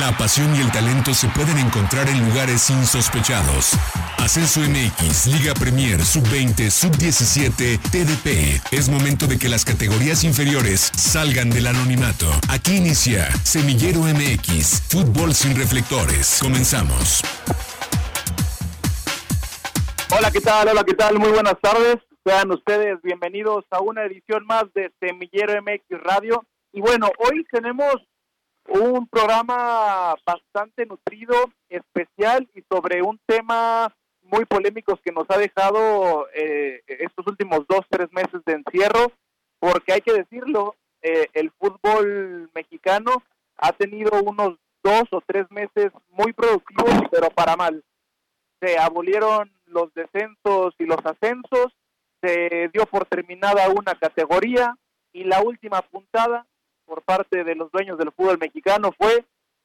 La pasión y el talento se pueden encontrar en lugares insospechados. Ascenso MX, Liga Premier, Sub-20, Sub-17, TDP. Es momento de que las categorías inferiores salgan del anonimato. Aquí inicia Semillero MX, Fútbol sin reflectores. Comenzamos. Hola, ¿qué tal? Hola, ¿qué tal? Muy buenas tardes. Sean ustedes bienvenidos a una edición más de Semillero MX Radio. Y bueno, hoy tenemos un programa bastante nutrido, especial y sobre un tema muy polémico que nos ha dejado eh, estos últimos dos, tres meses de encierro, porque hay que decirlo, eh, el fútbol mexicano ha tenido unos dos o tres meses muy productivos, pero para mal. Se abolieron los descensos y los ascensos, se dio por terminada una categoría y la última puntada por parte de los dueños del fútbol mexicano fue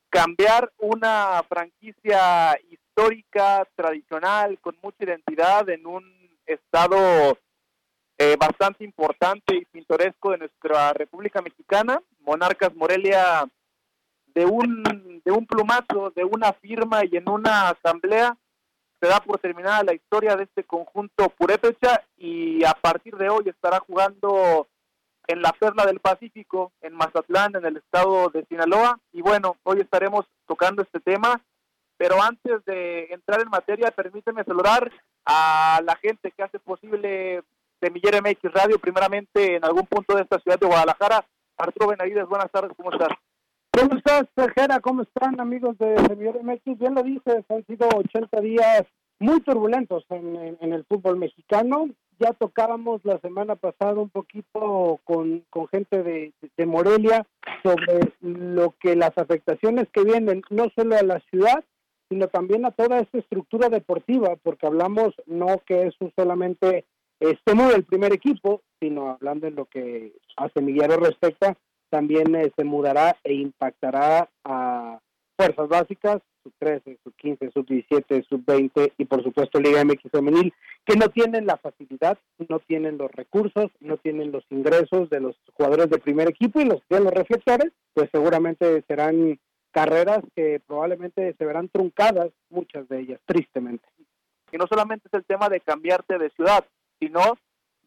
cambiar una franquicia histórica, tradicional, con mucha identidad en un estado eh, bastante importante y pintoresco de nuestra República Mexicana, Monarcas Morelia, de un, de un plumazo, de una firma y en una asamblea, se da por terminada la historia de este conjunto purépecha y a partir de hoy estará jugando en la Perla del Pacífico, en Mazatlán, en el estado de Sinaloa. Y bueno, hoy estaremos tocando este tema, pero antes de entrar en materia, permíteme saludar a la gente que hace posible Semillero MX Radio, primeramente en algún punto de esta ciudad de Guadalajara. Arturo Benavides, buenas tardes, ¿cómo estás? ¿Cómo estás, Tejera? ¿Cómo están, amigos de Semillero MX? Bien lo dices, han sido 80 días muy turbulentos en, en el fútbol mexicano ya tocábamos la semana pasada un poquito con, gente de, Morelia sobre lo que las afectaciones que vienen no solo a la ciudad, sino también a toda esta estructura deportiva, porque hablamos no que eso solamente esté mueve el primer equipo, sino hablando en lo que a Semillero respecta, también eh, se mudará e impactará a fuerzas básicas, sub 13, sub 15, sub 17, sub 20 y por supuesto Liga MX femenil, que no tienen la facilidad, no tienen los recursos, no tienen los ingresos de los jugadores de primer equipo y los que los reflectores, pues seguramente serán carreras que probablemente se verán truncadas, muchas de ellas, tristemente. Y no solamente es el tema de cambiarte de ciudad, sino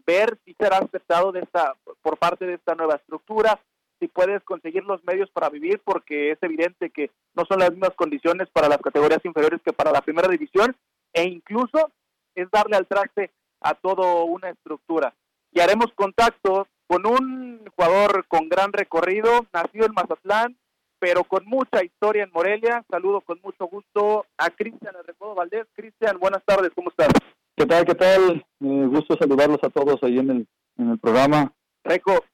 ver si será aceptado de esta, por parte de esta nueva estructura, si puedes conseguir los medios para vivir, porque es evidente que no son las mismas condiciones para las categorías inferiores que para la primera división, e incluso es darle al traste a toda una estructura. Y haremos contacto con un jugador con gran recorrido, nacido en Mazatlán, pero con mucha historia en Morelia. Saludo con mucho gusto a Cristian Recodo Valdés. Cristian, buenas tardes, ¿cómo estás? ¿Qué tal? ¿Qué tal? Eh, gusto saludarlos a todos ahí en el, en el programa. Reco,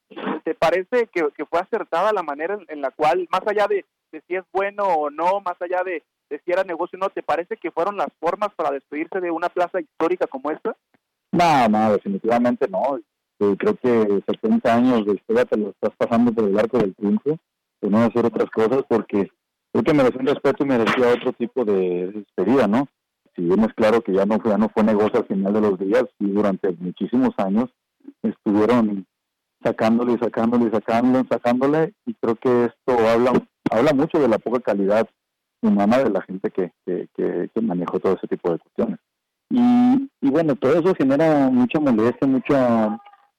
¿te parece que, fue acertada la manera en, la cual, más allá de, si es bueno o no, más allá de, si era negocio no, ¿te parece que fueron las formas para despedirse de una plaza histórica como esta? No, no, definitivamente no. Creo que 70 años de historia te lo estás pasando por el arco del triunfo, de no hacer otras cosas, porque creo que merecía un respeto y merecía otro tipo de despedida, ¿no? Si bien es claro que ya no fue, no fue negocio al final de los días, y durante muchísimos años estuvieron sacándole y sacándole sacándole, sacándole, y creo que esto habla, habla mucho de la poca calidad humana de la gente que, que, que, manejó todo ese tipo de cuestiones. Y, y bueno, todo eso genera mucha molestia, mucho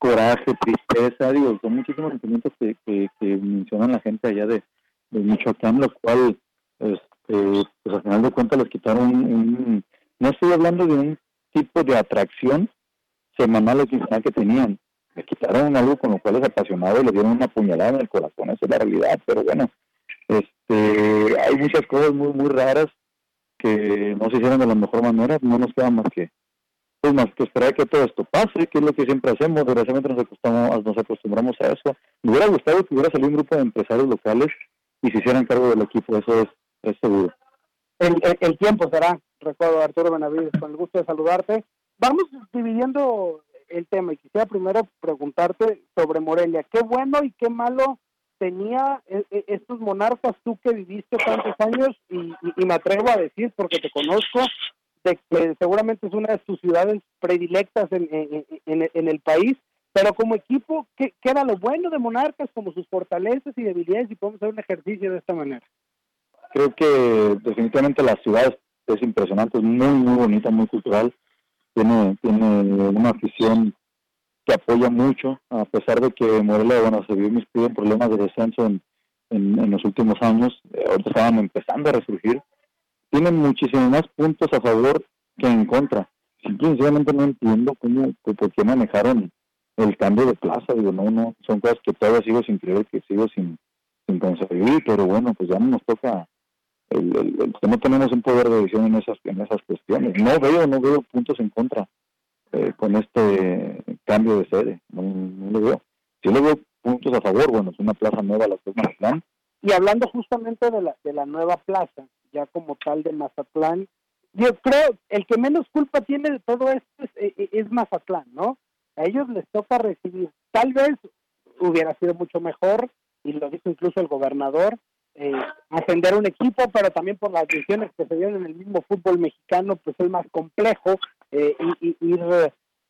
coraje, tristeza, digo, son muchísimos sentimientos que, que, mencionan la gente allá de, de Michoacán, lo cual, este, pues al final de cuentas les quitaron un, no estoy hablando de un tipo de atracción semanal o quincenal que tenían, me quitaron algo con lo cual es apasionado y le dieron una puñalada en el corazón, esa es la realidad, pero bueno, este, hay muchas cosas muy, muy raras que no se hicieron de la mejor manera, no nos queda más que pues más que esperar que todo esto pase, que es lo que siempre hacemos, desgraciadamente nos acostumbramos, nos acostumbramos a eso. Me hubiera gustado que hubiera salido un grupo de empresarios locales y se hicieran cargo del equipo, eso es, es seguro. El, tiempo será, recuerdo Arturo Benavides, con el gusto de saludarte. Vamos dividiendo el tema y quisiera primero preguntarte sobre Morelia. ¿Qué bueno y qué malo tenía e, e, estos monarcas tú que viviste tantos años y, me atrevo a decir porque te conozco de que seguramente es una de tus ciudades predilectas en, en, el país pero como equipo ¿qué, era lo bueno de monarcas como sus fortalezas y debilidades y podemos hacer un ejercicio de esta manera creo que definitivamente la ciudad es impresionante, es muy, muy bonita, muy cultural. Tiene, tiene una afición que apoya mucho, a pesar de que Morelia, bueno, se vio mis problemas de descenso en, en, los últimos años, eh, ahorita estaban empezando a resurgir, tienen muchísimos más puntos a favor que en contra. Simplemente no entiendo cómo, por qué manejaron el cambio de plaza, digo, no, no, son cosas que todavía sigo sin creer, que sigo sin, sin conseguir, pero bueno, pues ya no nos toca el, que no tenemos un poder de decisión en esas en esas cuestiones. No veo no veo puntos en contra eh, con este cambio de sede, no, lo veo. Si le veo puntos a favor, bueno, es una plaza nueva la de Mazatlán. Y hablando justamente de la, de la nueva plaza, ya como tal de Mazatlán, yo creo el que menos culpa tiene de todo esto es, es, e, es Mazatlán, ¿no? A ellos les toca recibir. Tal vez hubiera sido mucho mejor, y lo dijo incluso el gobernador, eh, ascender un equipo, pero también por las decisiones que se dieron en el mismo fútbol mexicano, pues es más complejo eh, y, ir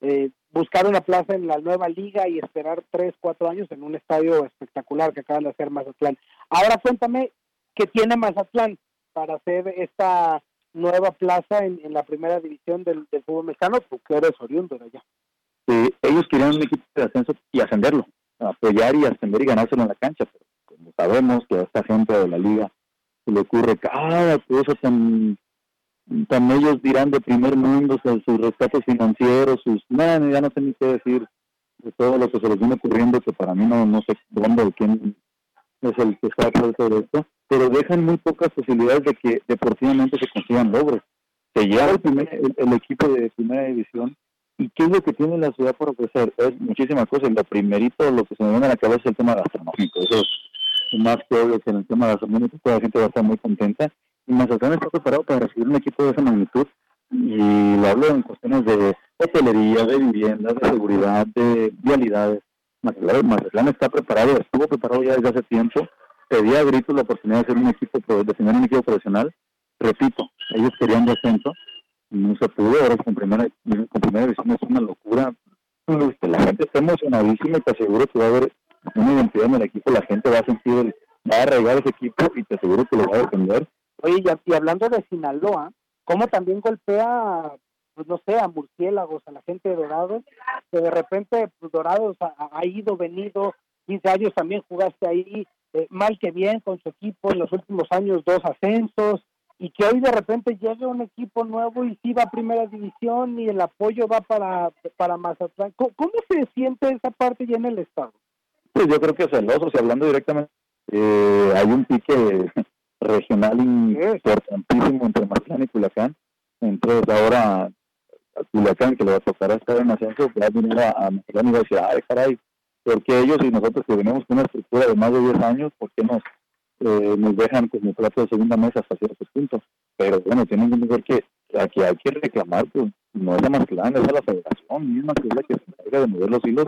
eh, buscar una plaza en la nueva liga y esperar tres, cuatro años en un estadio espectacular que acaban de hacer Mazatlán. Ahora cuéntame qué tiene Mazatlán para hacer esta nueva plaza en, la primera división del, fútbol mexicano, tú que eres oriundo de allá. ellos querían un equipo de ascenso y ascenderlo, apoyar y ascender y ganárselo en la cancha, pero sabemos que a esta gente de la liga se le ocurre cada cosa tan, tan ellos dirán de primer mundo, sus rescates financieros, sus, no, ya no sé ni qué decir de todo lo que se les viene ocurriendo, que para mí no, no sé dónde o quién es el que está de todo esto, pero dejan muy pocas posibilidades de que deportivamente se consigan logros. Se lleva el, primer, el, equipo de primera división ¿Y qué es lo que tiene la ciudad por ofrecer? Es muchísimas cosas. Lo primerito, lo que se me viene a la cabeza es el tema gastronómico. Eso más que obvio que en el tema de la toda la gente va a estar muy contenta. Mazatlán está preparado para recibir un equipo de esa magnitud. Y lo hablo en cuestiones de hotelería, de vivienda, de seguridad, de vialidades. Mazatlán, está preparado, estuvo preparado ya desde hace tiempo. Pedía a gritos la oportunidad de hacer un equipo, tener un equipo profesional. Repito, ellos querían descenso, no se pudo, ahora con primera, con primera división es una locura. La gente está emocionadísima y te aseguro que va a haber una identidad en el equipo, la gente va a sentir, va a arraigar ese equipo y te aseguro que lo va a defender. Oye, y hablando de Sinaloa, ¿cómo también golpea, pues no sé, a murciélagos, a la gente de Dorados? Que de repente pues, Dorados ha, ido, venido, 15 años también jugaste ahí, eh, mal que bien con su equipo, en los últimos años dos ascensos, y que hoy de repente llegue un equipo nuevo y sí va a primera división y el apoyo va para, para Mazatlán. ¿Cómo se siente esa parte ya en el estado? Pues yo creo que celoso, si hablando directamente, eh, hay un pique regional importantísimo entre Mazatlán y Culiacán. Entonces ahora a Culiacán, que le va a tocar estar en ascenso, va a venir a, a Mazatlán y va a decir, ay caray, porque ellos y nosotros que venimos con una estructura de más de 10 años, ¿por qué nos, eh, nos dejan como plato de segunda mesa hasta ciertos puntos? Pero bueno, tienen que ver que aquí hay que reclamar, pues no es la Mazatlán, es a la federación misma que es la que se encarga de mover los hilos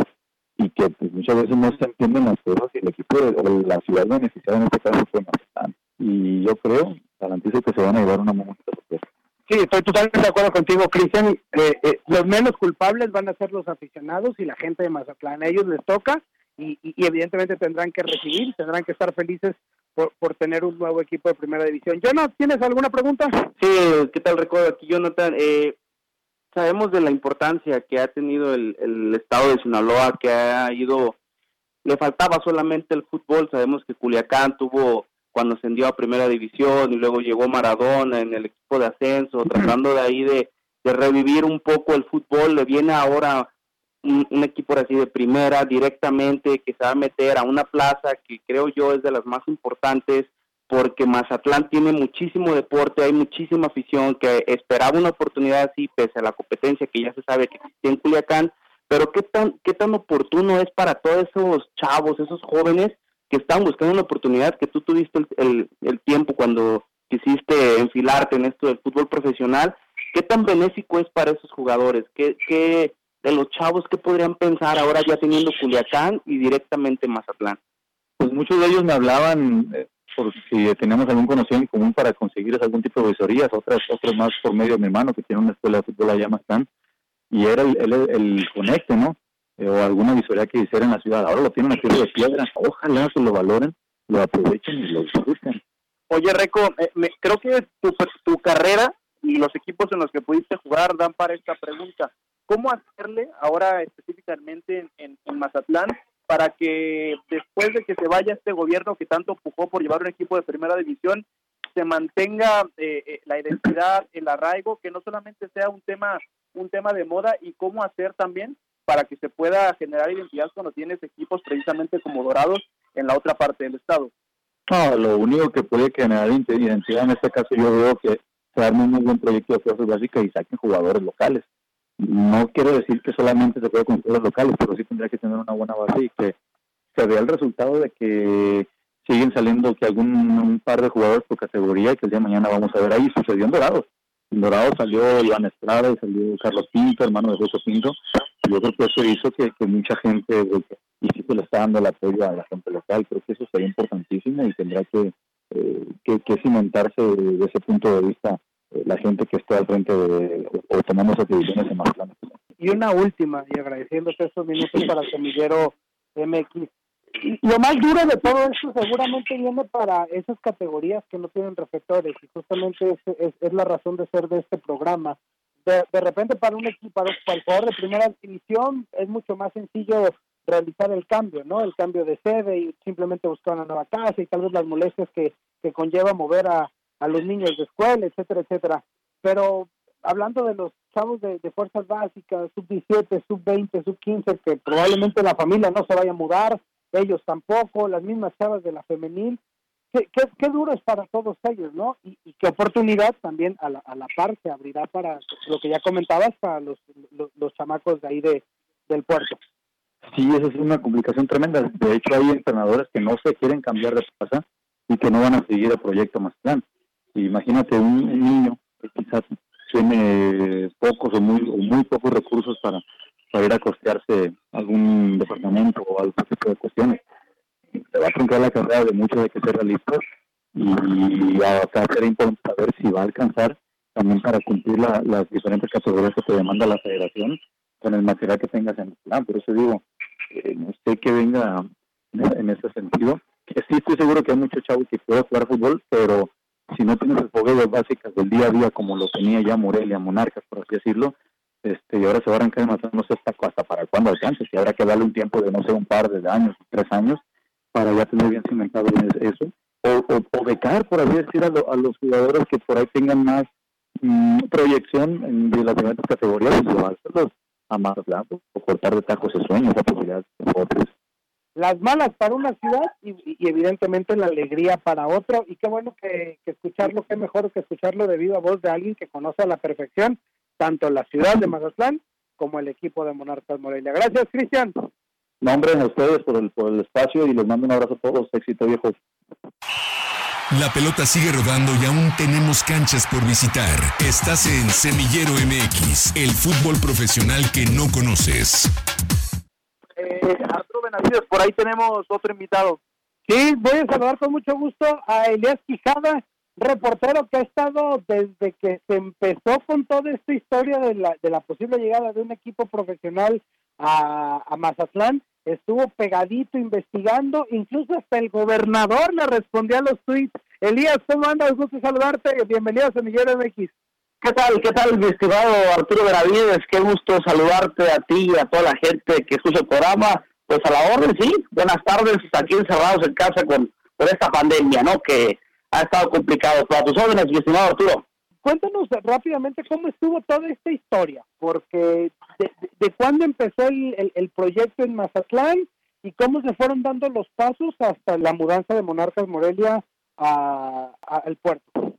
y que pues, muchas veces no se entienden las cosas y el equipo de, la ciudad beneficiada en este caso fue Mazatlán. Y yo creo, garantizo que se van a llevar una muy sorpresa. Sí, estoy totalmente de acuerdo contigo, Cristian. Eh, eh, los menos culpables van a ser los aficionados y la gente de Mazatlán. A ellos les toca y, y, evidentemente tendrán que recibir, tendrán que estar felices por, por, tener un nuevo equipo de primera división. Jonathan, ¿tienes alguna pregunta? Sí, ¿qué tal recuerdo aquí, Jonathan? Eh, sabemos de la importancia que ha tenido el, el estado de Sinaloa, que ha ido, le faltaba solamente el fútbol, sabemos que Culiacán tuvo cuando ascendió a primera división y luego llegó Maradona en el equipo de ascenso, tratando de ahí de, de revivir un poco el fútbol, le viene ahora un, un, equipo así de primera directamente que se va a meter a una plaza que creo yo es de las más importantes porque Mazatlán tiene muchísimo deporte, hay muchísima afición que esperaba una oportunidad así, pese a la competencia que ya se sabe que existe en Culiacán, pero qué tan, qué tan oportuno es para todos esos chavos, esos jóvenes que están buscando una oportunidad que tú tuviste el, el, tiempo cuando quisiste enfilarte en esto del fútbol profesional, qué tan benéfico es para esos jugadores, qué, qué de los chavos que podrían pensar ahora ya teniendo Culiacán y directamente Mazatlán. Pues muchos de ellos me hablaban eh, por si tenemos algún conocido en común para conseguir algún tipo de visorías, otras otras más por medio de mi hermano que tiene una escuela de fútbol allá más tan y era el, el, conecte, ¿no? Eh, o alguna visoría que hiciera en la ciudad. Ahora lo tienen aquí de piedra, ojalá se lo valoren, lo aprovechen y lo disfruten. Oye, Reco, eh, creo que tu, tu carrera y los equipos en los que pudiste jugar dan para esta pregunta. ¿Cómo hacerle ahora específicamente en, en, Mazatlán para que después de que se vaya este gobierno que tanto empujó por llevar un equipo de primera división, se mantenga eh, eh, la identidad, el arraigo, que no solamente sea un tema, un tema de moda y cómo hacer también para que se pueda generar identidad cuando tienes equipos precisamente como Dorados en la otra parte del estado. No, lo único que puede generar identidad en este caso yo veo que se arme un buen proyecto de fuerzas básicas y saquen jugadores locales. No quiero decir que solamente se puede con jugadores locales, pero sí tendría que tener una buena base y que se vea el resultado de que siguen saliendo que algún un par de jugadores por categoría que el día de mañana vamos a ver ahí. Sucedió en Dorados. En Dorados salió Iván Estrada y salió Carlos Pinto, hermano de José Pinto. Yo creo que eso hizo que, mucha gente, y sí se le está dando el apoyo a la gente local. Creo que eso sería importantísimo y tendrá que, eh, que, cimentarse desde ese punto de vista eh, la gente que está al frente de, o, tomando esas decisiones en Mazatlán. Y una última, y agradeciéndote estos minutos para el semillero MX lo más duro de todo esto seguramente viene para esas categorías que no tienen reflectores y justamente es, es, la razón de ser de este programa. De, de repente para un equipo, para, el jugador de primera división es mucho más sencillo realizar el cambio, ¿no? El cambio de sede y simplemente buscar una nueva casa y tal vez las molestias que, que conlleva mover a, a los niños de escuela, etcétera, etcétera. Pero hablando de los chavos de, de fuerzas básicas, sub 17, sub 20, sub 15, que probablemente la familia no se vaya a mudar, ellos tampoco, las mismas chavas de la femenil. Qué, duro es para todos ellos, ¿no? Y, qué oportunidad también a la, a la par se abrirá para lo que ya comentabas, para los, los, chamacos de ahí de, del puerto. Sí, eso es una complicación tremenda. De hecho, hay entrenadores que no se quieren cambiar de casa y que no van a seguir el proyecto más plan. Imagínate un, niño que quizás tiene pocos o muy, o muy pocos recursos para ir a costearse algún departamento o algún tipo de cuestiones. Se va a truncar la carrera de muchos de que ser realistas y acá será importante saber si va a alcanzar también para cumplir las diferentes categorías que te demanda la federación con el material que tengas en el plan. Por eso digo, eh, no sé que venga en, ese sentido. Que sí estoy seguro que hay muchos chavos que pueden jugar fútbol, pero si no tienes las básicas del día a día como lo tenía ya Morelia, Monarcas, por así decirlo, este, y ahora se va a arrancar no sé hasta, hasta para cuándo alcance, si habrá que darle un tiempo de no sé, un par de años, tres años, para ya tener bien cimentado eso, o, o, becar, por así decir, a, los jugadores que por ahí tengan más mm, proyección en, de las diferentes categorías y llevárselos a más blanco, o cortar de tacos ese sueño, esa posibilidad de otros. Las malas para una ciudad y, evidentemente la alegría para otro, y qué bueno que, que escucharlo, qué mejor que escucharlo debido a voz de alguien que conoce a la perfección tanto la ciudad de Mazatlán como el equipo de Monarcas Morelia. Gracias, Cristian. Nombre a ustedes por el, por el espacio y les mando un abrazo a todos. Éxito, viejos. La pelota sigue rodando y aún tenemos canchas por visitar. Estás en Semillero MX, el fútbol profesional que no conoces. Eh, Arturo Benavides, por ahí tenemos otro invitado. Sí, voy a saludar con mucho gusto a Elias Quijada, reportero que ha estado desde que se empezó con toda esta historia de la, de la posible llegada de un equipo profesional a, Mazatlán, estuvo pegadito investigando, incluso hasta el gobernador le respondía a los tweets. Elías, ¿cómo andas? Gusto saludarte, bienvenido a Semillero MX. ¿Qué tal? ¿Qué tal, mi estimado Arturo Benavides? Qué gusto saludarte a ti y a toda la gente que escucha el programa. Pues a la orden, sí. Buenas tardes, aquí encerrados en casa con, con esta pandemia, ¿no? Que ha estado complicado. Para tus órdenes, mi estimado Arturo. Cuéntanos rápidamente cómo estuvo toda esta historia, porque de, de, cuándo empezó el, el, proyecto en Mazatlán y cómo se fueron dando los pasos hasta la mudanza de Monarcas Morelia al puerto.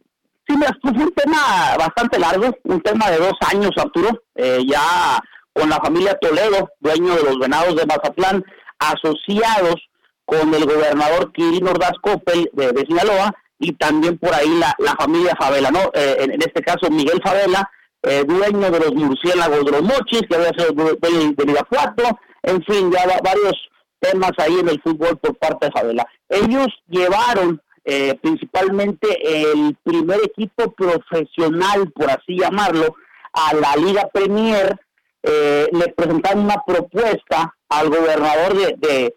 Sí, mira, fue un tema bastante largo, un tema de dos años, Arturo, eh, ya con la familia Toledo, dueño de los venados de Mazatlán, asociados con el gobernador Quirino Ordaz Coppel de Sinaloa, y también por ahí la, la familia Favela, ¿no? Eh, en, este caso Miguel Favela, eh, dueño de los murciélagos de los mochis, que había sido de, de, en fin, ya varios temas ahí en el fútbol por parte de Favela. Ellos llevaron eh, principalmente el primer equipo profesional, por así llamarlo, a la Liga Premier, le presentaron una propuesta al gobernador de, de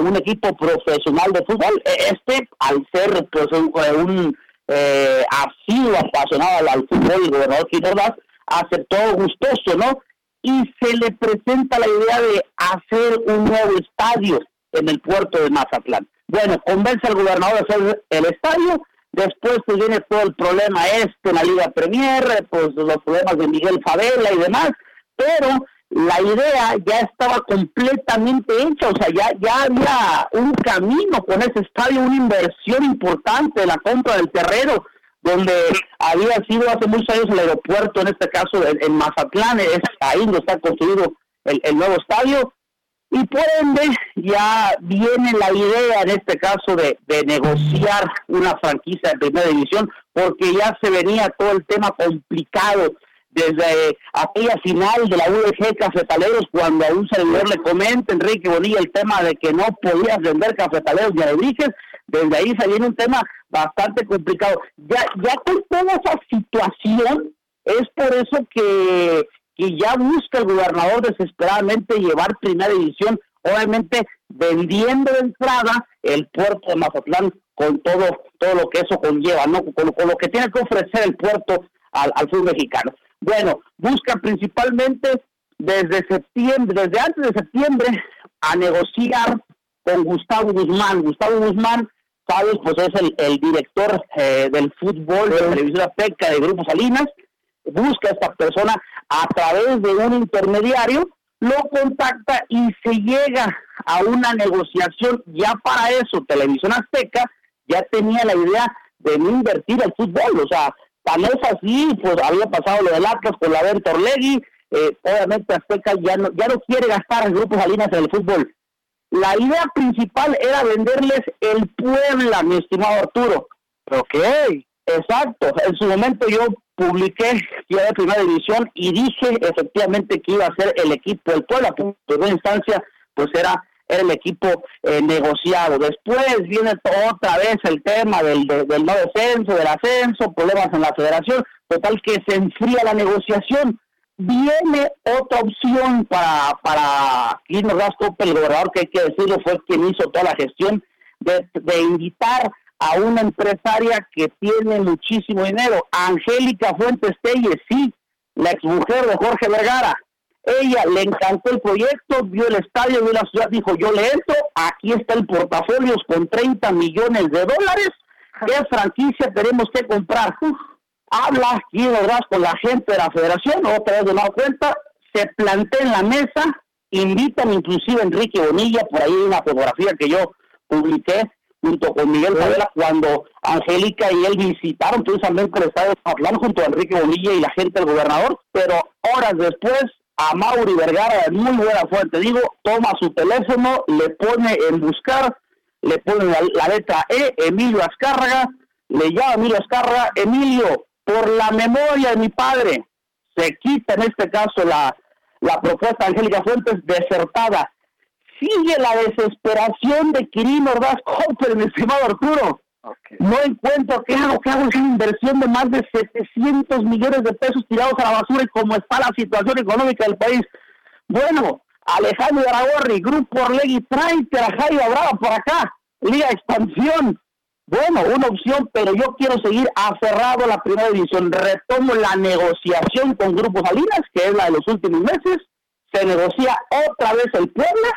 un equipo profesional de fútbol. E, este, al ser pues un, un eh, apasionado al, fútbol, el gobernador Quintana aceptó gustoso, ¿no? Y se le presenta la idea de hacer un nuevo estadio en el puerto de Mazatlán. Bueno, convence al gobernador de hacer el estadio, después pues viene todo el problema este en la Liga Premier, pues los problemas de Miguel Favela y demás, pero la idea ya estaba completamente hecha, o sea, ya, ya había un camino con ese estadio, una inversión importante, la compra del terreno, donde había sido hace muchos años el aeropuerto, en este caso en, Mazatlán, es ahí donde está construido el, nuevo estadio, y por ende ya viene la idea en este caso de, de negociar una franquicia de primera división, porque ya se venía todo el tema complicado desde aquella final de la UDG Cafetaleros, cuando a un servidor le comenta Enrique Bonilla el tema de que no podías vender cafetaleros y alebrijes, desde ahí salió un tema bastante complicado. Ya, ya con toda esa situación, es por eso que, que ya busca el gobernador desesperadamente llevar primera división, obviamente vendiendo de entrada el puerto de Mazatlán con todo todo lo que eso conlleva, ¿no? Con, lo que tiene que ofrecer el puerto al, al sur mexicano. Bueno, busca principalmente desde septiembre, desde antes de septiembre, a negociar con Gustavo Guzmán. Gustavo Guzmán, sabes, pues es el, director eh, del fútbol de televisión azteca de Grupo Salinas. Busca a esta persona a través de un intermediario, lo contacta y se llega a una negociación. Ya para eso, Televisión Azteca ya tenía la idea de no invertir el fútbol, o sea, Tal vez así, pues había pasado lo del Atlas con la venta Orlegui, eh, obviamente Azteca ya no, ya no quiere gastar en grupos Salinas en el fútbol. La idea principal era venderles el Puebla, mi estimado Arturo. Ok. Exacto. En su momento yo publiqué ya de primera división y dije efectivamente que iba a ser el equipo del Puebla, que en primera instancia pues era era el equipo eh, negociado. Después viene otra vez el tema del, del no descenso, del ascenso, problemas en la federación, total que se enfría la negociación. Viene otra opción para, para Guillermo el gobernador, que hay que decirlo, fue quien hizo toda la gestión de, de invitar a una empresaria que tiene muchísimo dinero, Angélica Fuentes Telles, sí, la exmujer de Jorge Vergara, ella le encantó el proyecto, vio el estadio, vio la ciudad, dijo, yo le entro, aquí está el portafolio con 30 millones de dólares, ¿qué franquicia tenemos que comprar? habla y verdad con la gente de la federación, otra vez de nueva cuenta, se plantea en la mesa, invitan inclusive a Enrique Bonilla, por ahí hay una fotografía que yo publiqué junto con Miguel Favela cuando Angélica y él visitaron precisamente el estadio de junto a Enrique Bonilla y la gente del gobernador, pero horas después a Mauri Vergara de muy buena fuente. Digo, toma su teléfono, le pone en buscar, le pone la, letra E, Emilio Azcárraga, le llama Emilio Azcárraga, Emilio, por la memoria de mi padre, se quita en este caso la, la propuesta de Angélica Fuentes desertada. Sigue la desesperación de Quirino Ordaz Copper, mi estimado Arturo. No encuentro qué hago, qué hago, es una inversión de más de 700 millones de pesos tirados a la basura y cómo está la situación económica del país. Bueno, Alejandro Aragorri, Grupo Orlegui, tráete a Jairo Brava por acá, Liga Expansión. Bueno, una opción, pero yo quiero seguir aferrado a la primera división. Retomo la negociación con Grupo Salinas, que es la de los últimos meses. Se negocia otra vez el Puebla.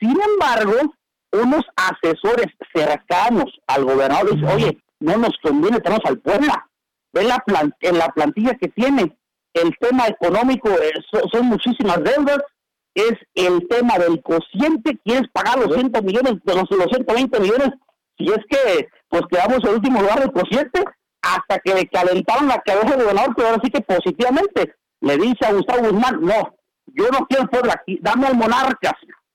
Sin embargo, unos asesores cercanos al gobernador dicen, oye, no nos conviene tenemos al Puebla. Ve la en la plantilla que tiene. El tema económico son muchísimas deudas. Es el tema del cociente. ¿Quieres pagar los 100 millones, de los, 120 millones? Si es que, pues quedamos en el último lugar del cociente, hasta que le calentaron la cabeza del gobernador, pero ahora sí que positivamente le dice a Gustavo Guzmán, no, yo no quiero Puebla aquí, dame al Monarcas.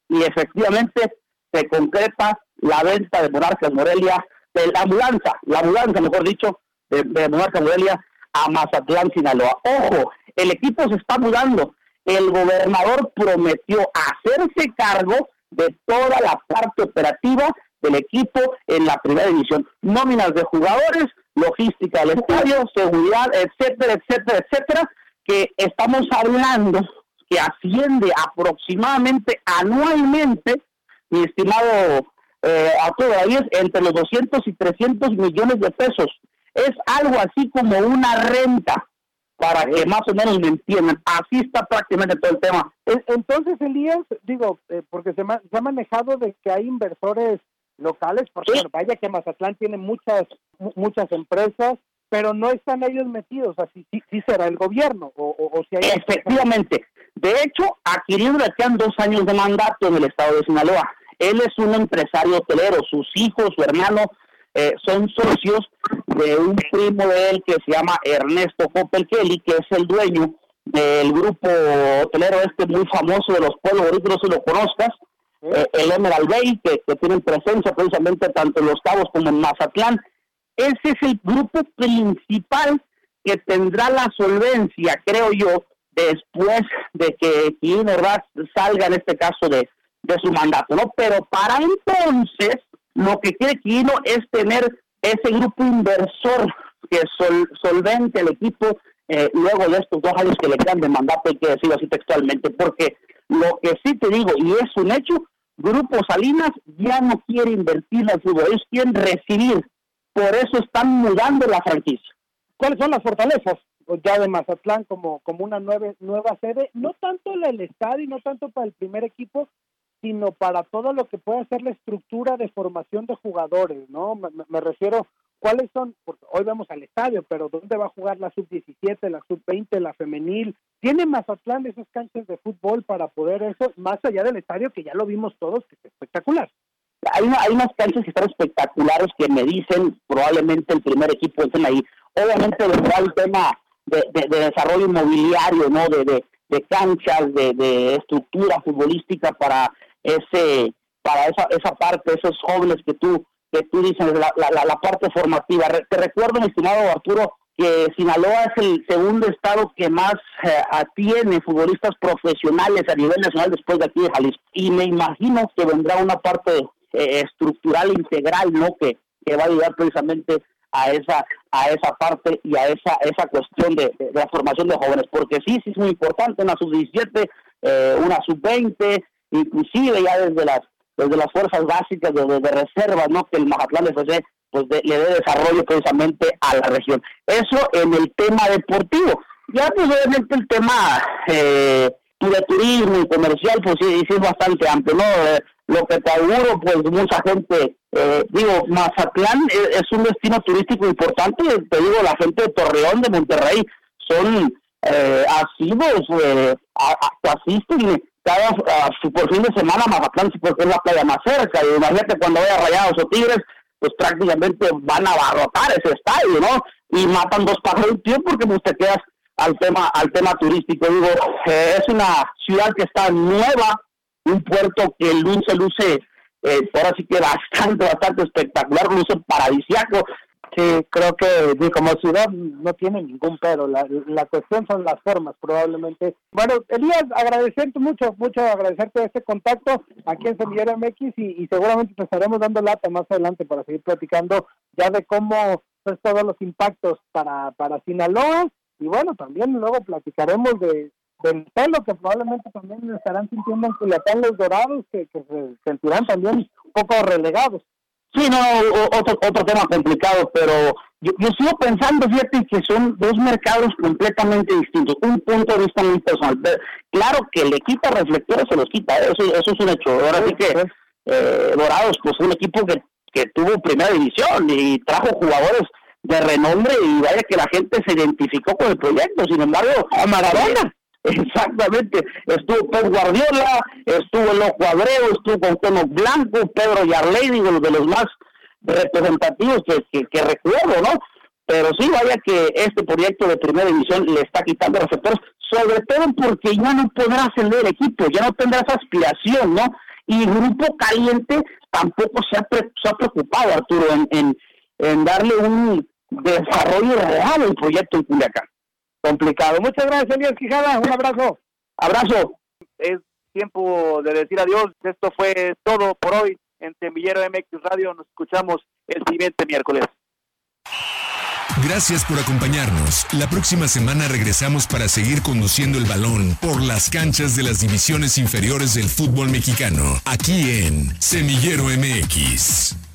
Y efectivamente se concreta la venta de Monarcas Morelia, de la ambulancia, la ambulancia, mejor dicho, de, de Monarcas Morelia a Mazatlán, Sinaloa. Ojo, el equipo se está mudando. El gobernador prometió hacerse cargo de toda la parte operativa del equipo en la primera división. Nóminas de jugadores, logística del estadio, seguridad, etcétera, etcétera, etcétera, que estamos hablando que asciende aproximadamente anualmente mi estimado eh, Arturo es entre los 200 y 300 millones de pesos. Es algo así como una renta, para que más o menos me entiendan. Así está prácticamente todo el tema. Entonces, Elías, digo, eh, porque se, se ha manejado de que hay inversores locales, porque vaya que Mazatlán tiene muchas muchas empresas, pero no están ellos metidos, así sí, sí, será el gobierno o, o, si hay efectivamente. De hecho, adquiriendo le quedan dos años de mandato en el estado de Sinaloa. Él es un empresario hotelero, sus hijos, su hermano eh, son socios de un primo de él que se llama Ernesto Hoppel Kelly, que es el dueño del grupo hotelero este muy famoso de los pueblos, ahorita no se lo conozcas, eh, el Emerald Bay, que, que tienen presencia precisamente tanto en Los Cabos como en Mazatlán. Ese es el grupo principal que tendrá la solvencia, creo yo, después de que Quino salga en este caso de, de su mandato, ¿no? Pero para entonces, lo que quiere Quino es tener ese grupo inversor que sol, solvente el equipo eh, luego de estos dos años que le quedan de mandato, hay que decirlo así textualmente, porque lo que sí te digo, y es un hecho, Grupo Salinas ya no quiere invertir en el fútbol, ellos quieren recibir, por eso están mudando la franquicia. ¿Cuáles son las fortalezas ya de Mazatlán como, como una nueva, nueva sede? No tanto el estadio, no tanto para el primer equipo, sino para todo lo que puede ser la estructura de formación de jugadores, ¿no? me refiero ¿Cuáles son? Porque hoy vemos al estadio, pero ¿dónde va a jugar la sub-17, la sub-20, la femenil? ¿Tiene Mazatlán esas canchas de fútbol para poder eso, más allá del estadio, que ya lo vimos todos, que es espectacular? Hay, hay unas canchas que están espectaculares que me dicen probablemente el primer equipo estén ahí. Obviamente el tema de, desarrollo inmobiliario, ¿no? De, canchas, de estructura futbolística para ese para esa, esa parte, esos jóvenes que tú que tú dices, la, la, la parte formativa. te recuerdo, mi estimado Arturo, que Sinaloa es el segundo estado que más eh, atiene futbolistas profesionales a nivel nacional después de aquí de Jalisco. Y me imagino que vendrá una parte eh, estructural integral, ¿no? Que, que va a ayudar precisamente a esa a esa parte y a esa esa cuestión de, la formación de jóvenes porque sí sí es muy importante una sub 17 eh, una sub 20 inclusive ya desde las desde las fuerzas básicas de, de, reserva, ¿no? Que el Mazatlán FC pues le dé desarrollo precisamente a la región. Eso en el tema deportivo. Ya pues obviamente el tema eh, de turismo y comercial pues sí, sí es bastante amplio, ¿no? Eh, lo que te auguro pues mucha gente, eh, digo, Mazatlán es, un destino turístico importante, te digo, la gente de Torreón, de Monterrey, son eh, asidos, eh, asisten cada uh, por fin de semana Mazatlán porque es la playa más cerca. Y imagínate cuando vaya Rayados o Tigres pues prácticamente van a abarrotar ese estadio no y matan dos pájaros un tiempo porque pues te quedas al tema al tema turístico. Digo eh, es una ciudad que está nueva un puerto que luce luce eh, ahora sí que bastante bastante espectacular luce paradisiaco Sí, creo que como ciudad no tiene ningún pero. La, la cuestión son las formas, probablemente. Bueno, Elías, agradecerte mucho, mucho agradecerte este contacto aquí en Semillero MX y, y seguramente te estaremos dando lata más adelante para seguir platicando ya de cómo son todos los impactos para, para Sinaloa y bueno, también luego platicaremos de, del pelo que probablemente también estarán sintiendo en Culiacán los dorados que, que se sentirán también un poco relegados. Sí, no, otro, otro tema complicado, pero yo, sigo pensando, fíjate, que son dos mercados completamente distintos, un punto de vista muy personal. Claro que le quita reflectores, se los quita, eso, eso es un hecho. Ahora sí que eh, Dorados, pues un equipo que, que tuvo primera división y trajo jugadores de renombre y vaya que la gente se identificó con el proyecto. Sin embargo, a Maradona Exactamente, estuvo Pep Guardiola, estuvo el Ojo Abreu, estuvo con Tono Blanco, Pedro Yarley, digo, de los más representativos que, que, recuerdo, ¿no? Pero sí, vaya que este proyecto de primera división le está quitando receptores, sobre todo porque ya no podrá ascender el equipo, ya no tendrá esa aspiración, ¿no? Y Grupo Caliente tampoco se ha, se ha preocupado, Arturo, en, en, en darle un desarrollo real al proyecto en Culiacán complicado. Muchas gracias, Elías Quijada. Un abrazo. Abrazo. Es tiempo de decir adiós. Esto fue todo por hoy en Semillero MX Radio. Nos escuchamos el siguiente miércoles. Gracias por acompañarnos. La próxima semana regresamos para seguir conduciendo el balón por las canchas de las divisiones inferiores del fútbol mexicano, aquí en Semillero MX.